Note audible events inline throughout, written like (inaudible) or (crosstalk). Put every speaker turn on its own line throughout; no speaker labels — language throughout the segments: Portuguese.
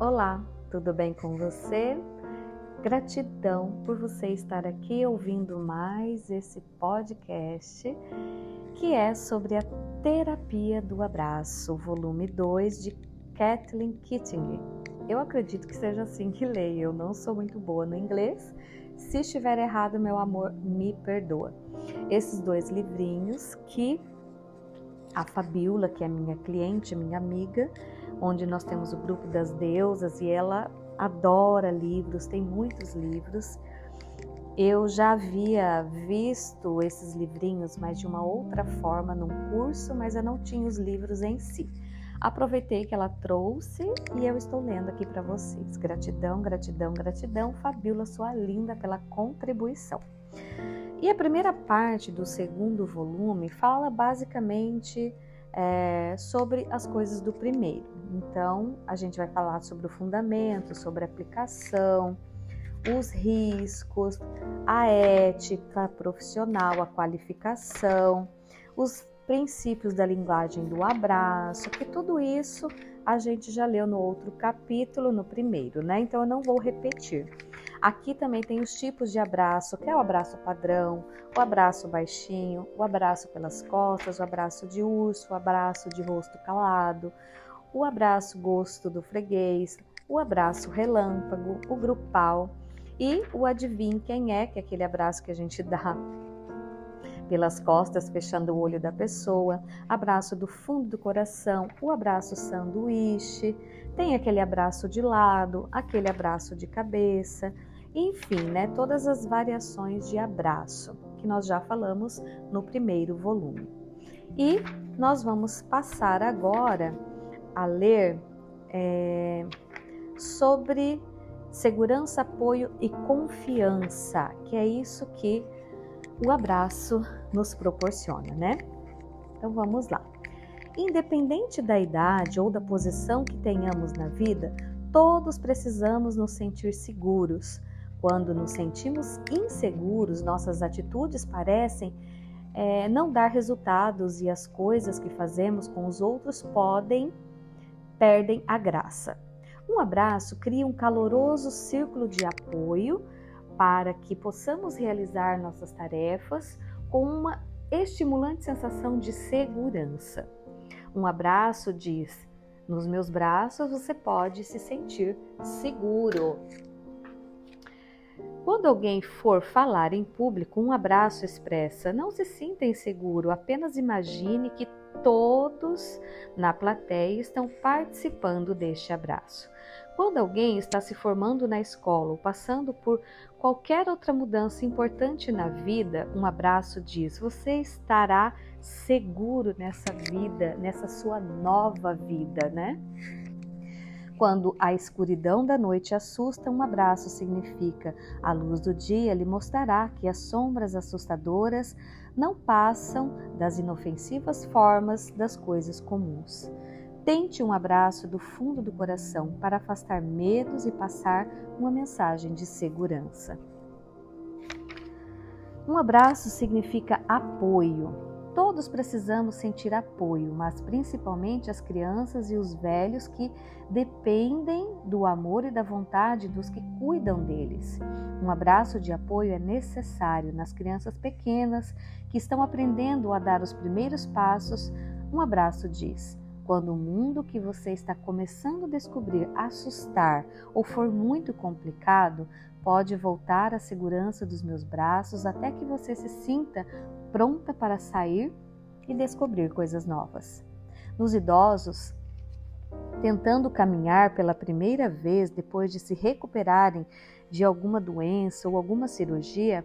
Olá, tudo bem com você? Gratidão por você estar aqui ouvindo mais esse podcast que é sobre a terapia do abraço, volume 2 de Kathleen Kitting. Eu acredito que seja assim que leio, eu não sou muito boa no inglês. Se estiver errado, meu amor, me perdoa. Esses dois livrinhos que a Fabiola, que é minha cliente, minha amiga, onde nós temos o grupo das deusas e ela adora livros, tem muitos livros. Eu já havia visto esses livrinhos, mas de uma outra forma num curso, mas eu não tinha os livros em si. Aproveitei que ela trouxe e eu estou lendo aqui para vocês. Gratidão, gratidão, gratidão, Fabiola, sua linda pela contribuição. E a primeira parte do segundo volume fala basicamente é, sobre as coisas do primeiro. Então, a gente vai falar sobre o fundamento, sobre a aplicação, os riscos, a ética profissional, a qualificação, os princípios da linguagem do abraço, que tudo isso a gente já leu no outro capítulo, no primeiro, né? Então eu não vou repetir. Aqui também tem os tipos de abraço, que é o abraço padrão, o abraço baixinho, o abraço pelas costas, o abraço de urso, o abraço de rosto calado, o abraço gosto do freguês, o abraço relâmpago, o grupal e o adivinhe quem é, que é aquele abraço que a gente dá pelas costas, fechando o olho da pessoa, abraço do fundo do coração, o abraço sanduíche, tem aquele abraço de lado, aquele abraço de cabeça, enfim, né, todas as variações de abraço que nós já falamos no primeiro volume. E nós vamos passar agora a ler é, sobre segurança, apoio e confiança, que é isso que o abraço nos proporciona, né? Então vamos lá. Independente da idade ou da posição que tenhamos na vida, todos precisamos nos sentir seguros, quando nos sentimos inseguros, nossas atitudes parecem é, não dar resultados e as coisas que fazemos com os outros podem perdem a graça. Um abraço cria um caloroso círculo de apoio para que possamos realizar nossas tarefas com uma estimulante sensação de segurança. Um abraço diz: nos meus braços você pode se sentir seguro. Quando alguém for falar em público, um abraço expressa: não se sinta inseguro, apenas imagine que todos na plateia estão participando deste abraço. Quando alguém está se formando na escola ou passando por qualquer outra mudança importante na vida, um abraço diz: você estará seguro nessa vida, nessa sua nova vida, né? Quando a escuridão da noite assusta, um abraço significa a luz do dia lhe mostrará que as sombras assustadoras não passam das inofensivas formas das coisas comuns. Tente um abraço do fundo do coração para afastar medos e passar uma mensagem de segurança. Um abraço significa apoio, Todos precisamos sentir apoio, mas principalmente as crianças e os velhos que dependem do amor e da vontade dos que cuidam deles. Um abraço de apoio é necessário nas crianças pequenas que estão aprendendo a dar os primeiros passos. Um abraço diz: quando o mundo que você está começando a descobrir assustar ou for muito complicado, pode voltar à segurança dos meus braços até que você se sinta pronta para sair e descobrir coisas novas. Nos idosos, tentando caminhar pela primeira vez depois de se recuperarem de alguma doença ou alguma cirurgia,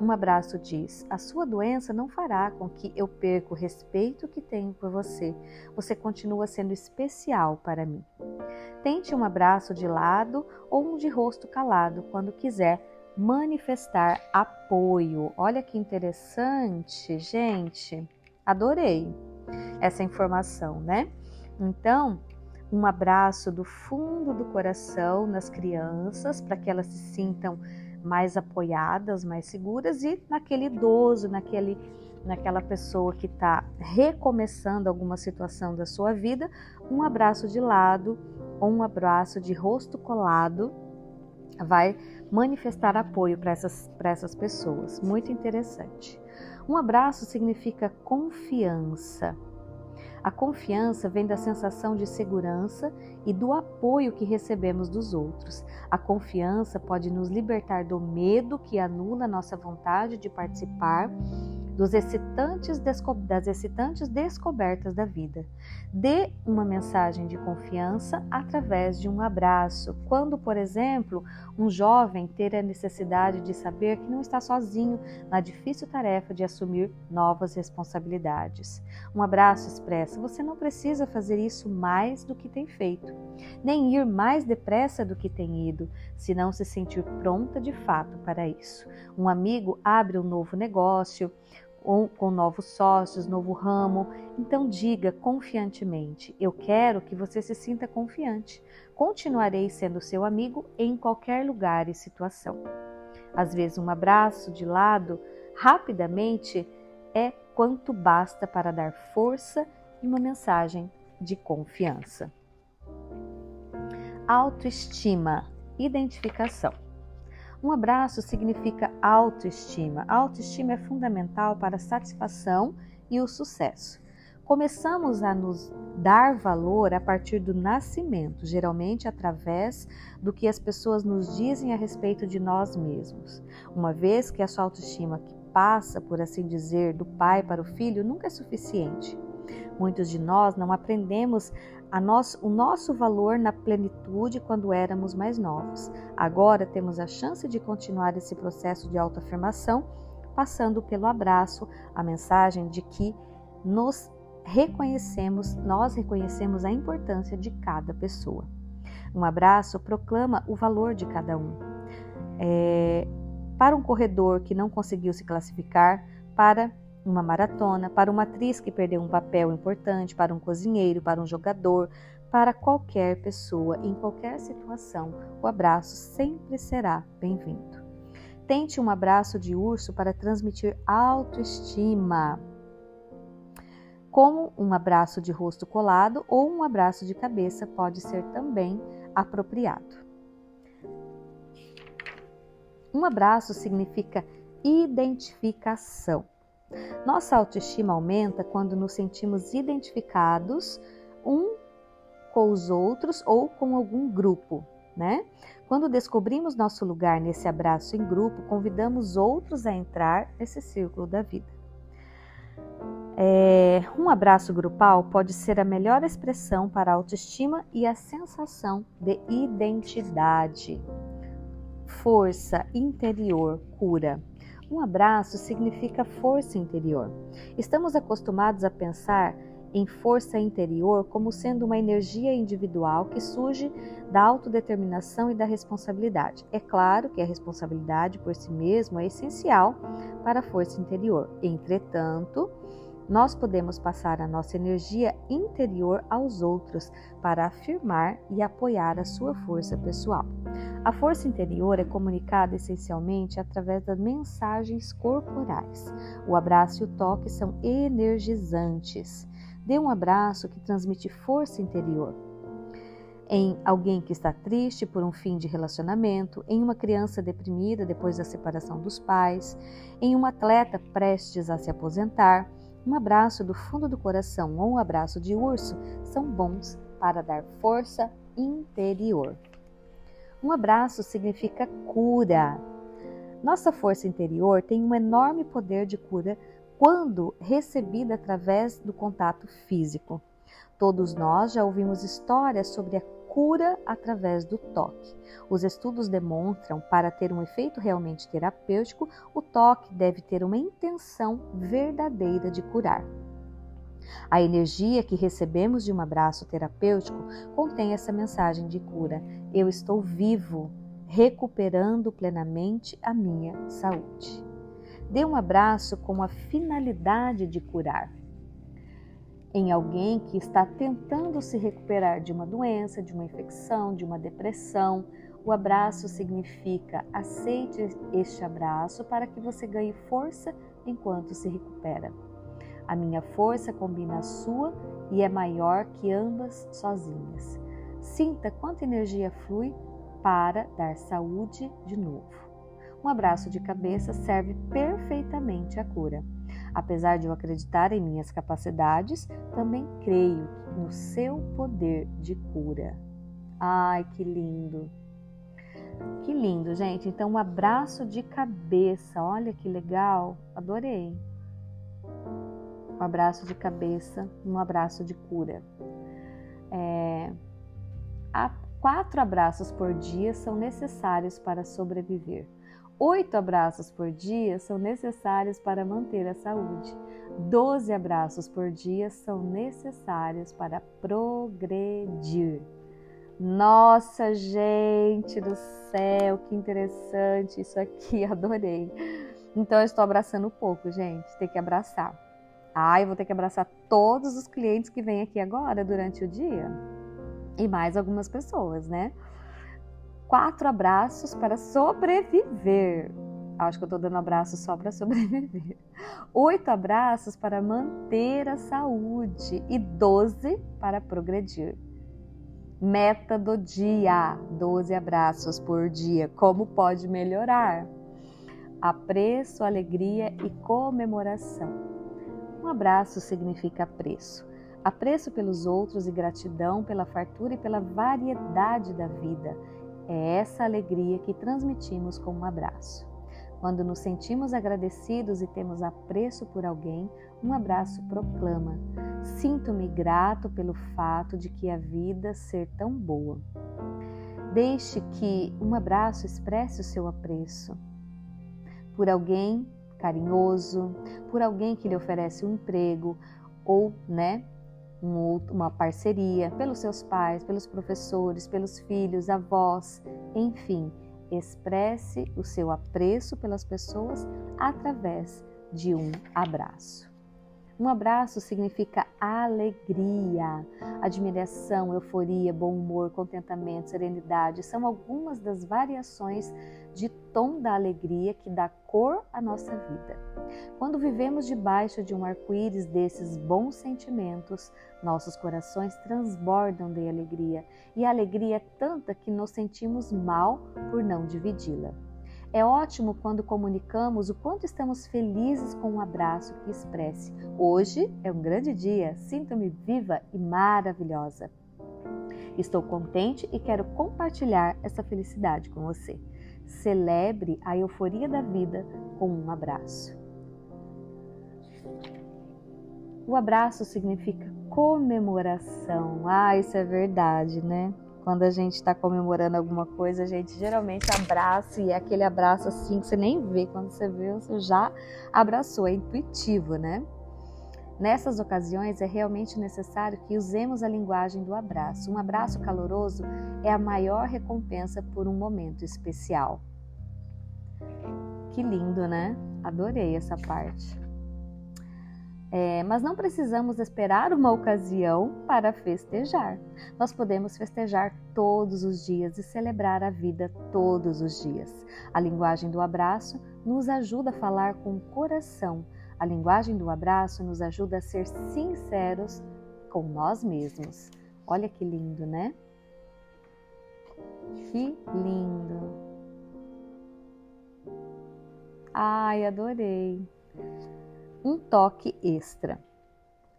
um abraço diz: A sua doença não fará com que eu perca o respeito que tenho por você. Você continua sendo especial para mim. Tente um abraço de lado ou um de rosto calado quando quiser manifestar apoio. Olha que interessante, gente. Adorei essa informação, né? Então, um abraço do fundo do coração nas crianças para que elas se sintam mais apoiadas, mais seguras e naquele idoso, naquele naquela pessoa que está recomeçando alguma situação da sua vida, um abraço de lado ou um abraço de rosto colado vai manifestar apoio para essas, essas pessoas. Muito interessante. Um abraço significa confiança. A confiança vem da sensação de segurança e do apoio que recebemos dos outros. A confiança pode nos libertar do medo que anula nossa vontade de participar dos excitantes das excitantes descobertas da vida. Dê uma mensagem de confiança através de um abraço. Quando, por exemplo, um jovem ter a necessidade de saber que não está sozinho na difícil tarefa de assumir novas responsabilidades. Um abraço expressa: você não precisa fazer isso mais do que tem feito, nem ir mais depressa do que tem ido, se não se sentir pronta de fato para isso. Um amigo abre um novo negócio, ou com novos sócios, novo ramo. Então diga confiantemente: Eu quero que você se sinta confiante. Continuarei sendo seu amigo em qualquer lugar e situação. Às vezes, um abraço de lado, rapidamente, é quanto basta para dar força e uma mensagem de confiança. Autoestima, identificação. Um abraço significa autoestima. A autoestima é fundamental para a satisfação e o sucesso. Começamos a nos dar valor a partir do nascimento, geralmente através do que as pessoas nos dizem a respeito de nós mesmos. Uma vez que a sua autoestima que passa, por assim dizer, do pai para o filho, nunca é suficiente. Muitos de nós não aprendemos nosso, o nosso valor na plenitude quando éramos mais novos. Agora temos a chance de continuar esse processo de autoafirmação, passando pelo abraço, a mensagem de que nos reconhecemos, nós reconhecemos a importância de cada pessoa. Um abraço proclama o valor de cada um. É, para um corredor que não conseguiu se classificar, para uma maratona, para uma atriz que perdeu um papel importante, para um cozinheiro, para um jogador, para qualquer pessoa, em qualquer situação, o abraço sempre será bem-vindo. Tente um abraço de urso para transmitir autoestima, como um abraço de rosto colado ou um abraço de cabeça pode ser também apropriado. Um abraço significa identificação. Nossa autoestima aumenta quando nos sentimos identificados um com os outros ou com algum grupo, né? Quando descobrimos nosso lugar nesse abraço em grupo, convidamos outros a entrar nesse círculo da vida. É, um abraço grupal pode ser a melhor expressão para a autoestima e a sensação de identidade, força interior, cura. Um abraço significa força interior. Estamos acostumados a pensar em força interior como sendo uma energia individual que surge da autodeterminação e da responsabilidade. É claro que a responsabilidade por si mesmo é essencial para a força interior. Entretanto, nós podemos passar a nossa energia interior aos outros para afirmar e apoiar a sua força pessoal. A força interior é comunicada essencialmente através das mensagens corporais. O abraço e o toque são energizantes. Dê um abraço que transmite força interior. Em alguém que está triste por um fim de relacionamento, em uma criança deprimida depois da separação dos pais, em um atleta prestes a se aposentar, um abraço do fundo do coração ou um abraço de urso são bons para dar força interior. Um abraço significa cura. Nossa força interior tem um enorme poder de cura quando recebida através do contato físico. Todos nós já ouvimos histórias sobre a cura através do toque. Os estudos demonstram para ter um efeito realmente terapêutico, o toque deve ter uma intenção verdadeira de curar. A energia que recebemos de um abraço terapêutico contém essa mensagem de cura: eu estou vivo, recuperando plenamente a minha saúde. Dê um abraço com a finalidade de curar em alguém que está tentando se recuperar de uma doença, de uma infecção, de uma depressão. O abraço significa aceite este abraço para que você ganhe força enquanto se recupera. A minha força combina a sua e é maior que ambas sozinhas. Sinta quanta energia flui para dar saúde de novo. Um abraço de cabeça serve perfeitamente à cura. Apesar de eu acreditar em minhas capacidades, também creio no seu poder de cura. Ai, que lindo! Que lindo, gente. Então, um abraço de cabeça. Olha que legal. Adorei. Um abraço de cabeça, um abraço de cura. É, quatro abraços por dia são necessários para sobreviver. Oito abraços por dia são necessários para manter a saúde. Doze abraços por dia são necessários para progredir. Nossa, gente do céu, que interessante isso aqui, (laughs) adorei. Então eu estou abraçando pouco, gente, tem que abraçar. Ah, eu vou ter que abraçar todos os clientes que vêm aqui agora durante o dia. E mais algumas pessoas, né? Quatro abraços para sobreviver. Acho que eu estou dando abraço só para sobreviver. Oito abraços para manter a saúde e doze para progredir. Meta do dia: 12 abraços por dia. Como pode melhorar? Apreço, alegria e comemoração. Um abraço significa apreço. Apreço pelos outros e gratidão pela fartura e pela variedade da vida. É essa alegria que transmitimos com um abraço. Quando nos sentimos agradecidos e temos apreço por alguém, um abraço proclama: Sinto-me grato pelo fato de que a vida ser tão boa. Deixe que um abraço expresse o seu apreço por alguém carinhoso, por alguém que lhe oferece um emprego ou, né, um, uma parceria, pelos seus pais, pelos professores, pelos filhos, avós, enfim Expresse o seu apreço pelas pessoas através de um abraço. Um abraço significa alegria, admiração, euforia, bom humor, contentamento, serenidade. São algumas das variações de tom da alegria que dá cor à nossa vida. Quando vivemos debaixo de um arco-íris desses bons sentimentos, nossos corações transbordam de alegria, e a alegria é tanta que nos sentimos mal por não dividi-la. É ótimo quando comunicamos o quanto estamos felizes com um abraço que expresse: Hoje é um grande dia, sinto-me viva e maravilhosa. Estou contente e quero compartilhar essa felicidade com você. Celebre a euforia da vida com um abraço. O abraço significa comemoração. Ah, isso é verdade, né? Quando a gente está comemorando alguma coisa, a gente geralmente abraça e é aquele abraço assim que você nem vê. Quando você vê, você já abraçou. É intuitivo, né? Nessas ocasiões é realmente necessário que usemos a linguagem do abraço. Um abraço caloroso é a maior recompensa por um momento especial. Que lindo, né? Adorei essa parte. É, mas não precisamos esperar uma ocasião para festejar. Nós podemos festejar todos os dias e celebrar a vida todos os dias. A linguagem do abraço nos ajuda a falar com o coração. A linguagem do abraço nos ajuda a ser sinceros com nós mesmos. Olha que lindo, né? Que lindo! Ai, adorei! Um toque extra.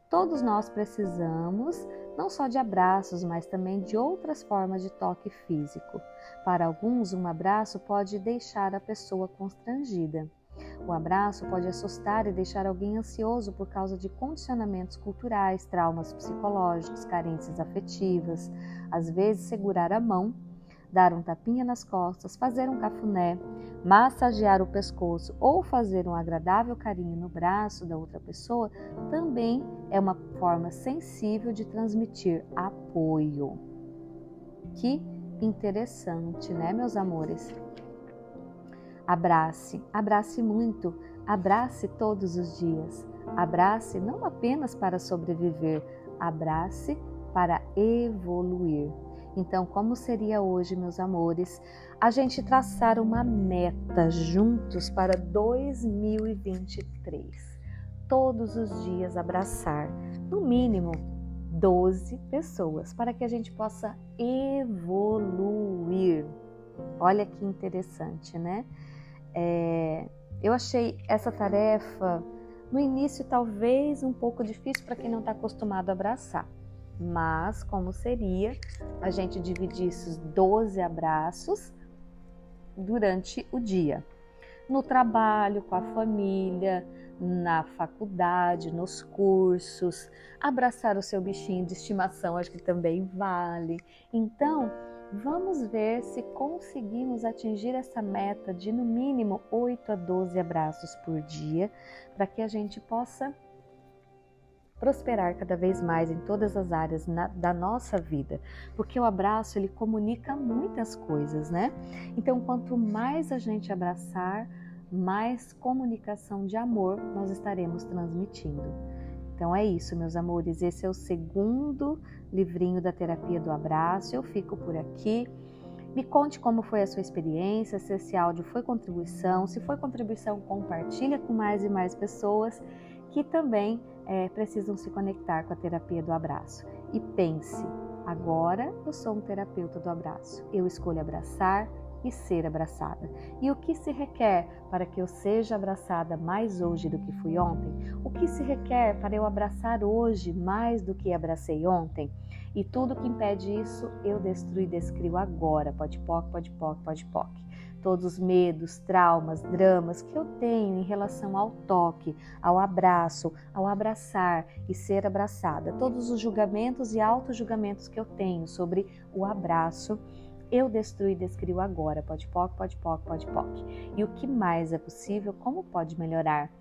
Todos nós precisamos não só de abraços, mas também de outras formas de toque físico. Para alguns, um abraço pode deixar a pessoa constrangida. O abraço pode assustar e deixar alguém ansioso por causa de condicionamentos culturais, traumas psicológicos, carências afetivas. Às vezes, segurar a mão dar um tapinha nas costas, fazer um cafuné, massagear o pescoço ou fazer um agradável carinho no braço da outra pessoa também é uma forma sensível de transmitir apoio. Que interessante, né, meus amores? Abrace, abrace muito, abrace todos os dias. Abrace não apenas para sobreviver, abrace para evoluir. Então, como seria hoje, meus amores, a gente traçar uma meta juntos para 2023? Todos os dias abraçar, no mínimo, 12 pessoas para que a gente possa evoluir. Olha que interessante, né? É, eu achei essa tarefa no início talvez um pouco difícil para quem não está acostumado a abraçar, mas como seria a gente dividir esses 12 abraços durante o dia? No trabalho, com a família, na faculdade, nos cursos, abraçar o seu bichinho de estimação, acho que também vale. Então, vamos ver se conseguimos atingir essa meta de no mínimo 8 a 12 abraços por dia, para que a gente possa prosperar cada vez mais em todas as áreas na, da nossa vida, porque o abraço ele comunica muitas coisas, né? Então, quanto mais a gente abraçar, mais comunicação de amor nós estaremos transmitindo. Então é isso, meus amores. Esse é o segundo livrinho da terapia do abraço. Eu fico por aqui. Me conte como foi a sua experiência, se esse áudio foi contribuição. Se foi contribuição, compartilha com mais e mais pessoas que também é, precisam se conectar com a terapia do abraço. E pense, agora eu sou um terapeuta do abraço. Eu escolho abraçar, e ser abraçada. E o que se requer para que eu seja abraçada mais hoje do que fui ontem? O que se requer para eu abraçar hoje mais do que abracei ontem? E tudo que impede isso, eu destruo e descrio agora. Pode poc, pode poc, pode poc. Todos os medos, traumas, dramas que eu tenho em relação ao toque, ao abraço, ao abraçar e ser abraçada. Todos os julgamentos e auto-julgamentos que eu tenho sobre o abraço eu destruí e descrio agora. Pode poc, pode poc, pode poc. E o que mais é possível? Como pode melhorar?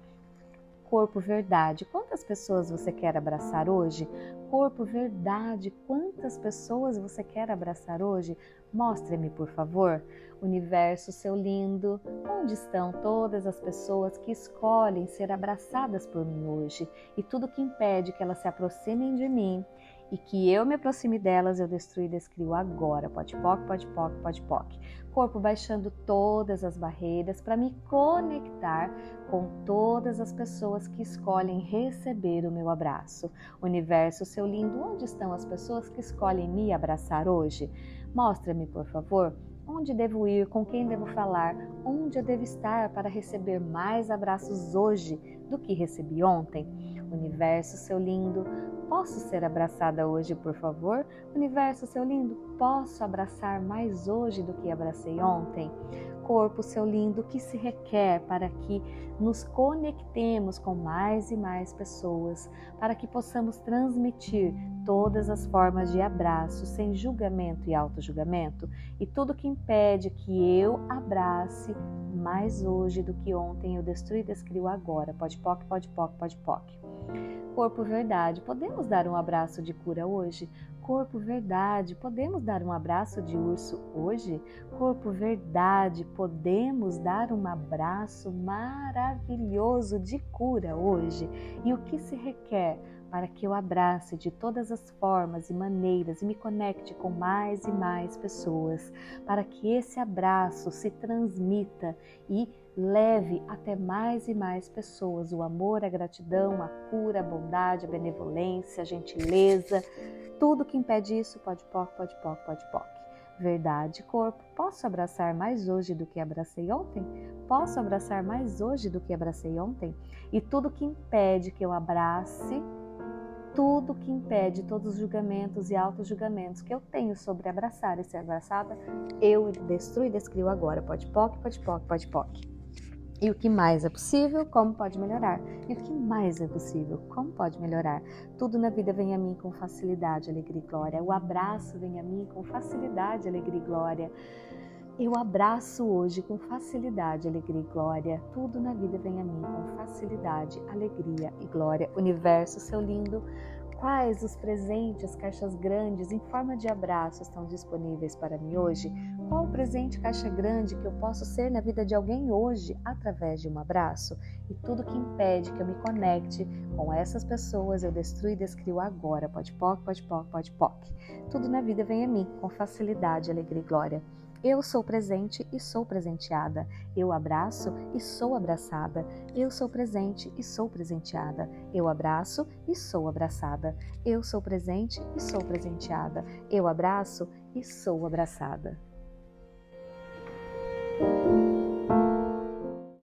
Corpo verdade. Quantas pessoas você quer abraçar hoje? Corpo verdade. Quantas pessoas você quer abraçar hoje? Mostre-me, por favor. Universo, seu lindo, onde estão todas as pessoas que escolhem ser abraçadas por mim hoje? E tudo que impede que elas se aproximem de mim e que eu me aproxime delas, eu destruo e descrio agora. Pode poc, pode poc, pode poc. Corpo baixando todas as barreiras para me conectar com todas as pessoas que escolhem receber o meu abraço. Universo, seu lindo, onde estão as pessoas que escolhem me abraçar hoje? Mostra-me, por favor, onde devo ir, com quem devo falar, onde eu devo estar para receber mais abraços hoje do que recebi ontem. Universo, seu lindo, posso ser abraçada hoje, por favor? Universo, seu lindo, posso abraçar mais hoje do que abracei ontem? Corpo, seu lindo, que se requer para que nos conectemos com mais e mais pessoas, para que possamos transmitir todas as formas de abraço sem julgamento e auto-julgamento e tudo que impede que eu abrace mais hoje do que ontem eu destruí e descrio agora. Pode poc, pode poc, pode poc. Corpo verdade, podemos dar um abraço de cura hoje? Corpo verdade, podemos dar um abraço de urso hoje? Corpo verdade, podemos dar um abraço maravilhoso de cura hoje? E o que se requer? Para que eu abrace de todas as formas e maneiras e me conecte com mais e mais pessoas, para que esse abraço se transmita e leve até mais e mais pessoas o amor, a gratidão, a cura, a bondade, a benevolência, a gentileza, tudo que impede isso, pode poc, pode poc, pode poc. Verdade, corpo, posso abraçar mais hoje do que abracei ontem? Posso abraçar mais hoje do que abracei ontem? E tudo que impede que eu abrace, tudo que impede todos os julgamentos e auto-julgamentos que eu tenho sobre abraçar e ser abraçada, eu destruo e descrio agora. Pode poc, pode poc, pode poc. E o que mais é possível, como pode melhorar? E o que mais é possível, como pode melhorar? Tudo na vida vem a mim com facilidade, alegria e glória. O abraço vem a mim com facilidade, alegria e glória. Eu abraço hoje com facilidade, alegria e glória. Tudo na vida vem a mim com facilidade, alegria e glória. Universo, seu lindo, Quais os presentes, caixas grandes em forma de abraço estão disponíveis para mim hoje? Qual o presente caixa grande que eu posso ser na vida de alguém hoje através de um abraço? E tudo que impede que eu me conecte com essas pessoas eu destruo e descrio agora. Pode poc, pode poc, pode poc. Tudo na vida vem a mim com facilidade, alegria e glória. Eu sou presente e sou presenteada. Eu abraço e sou abraçada. Eu sou presente e sou presenteada. Eu abraço e sou abraçada. Eu sou presente e sou presenteada. Eu abraço e sou abraçada.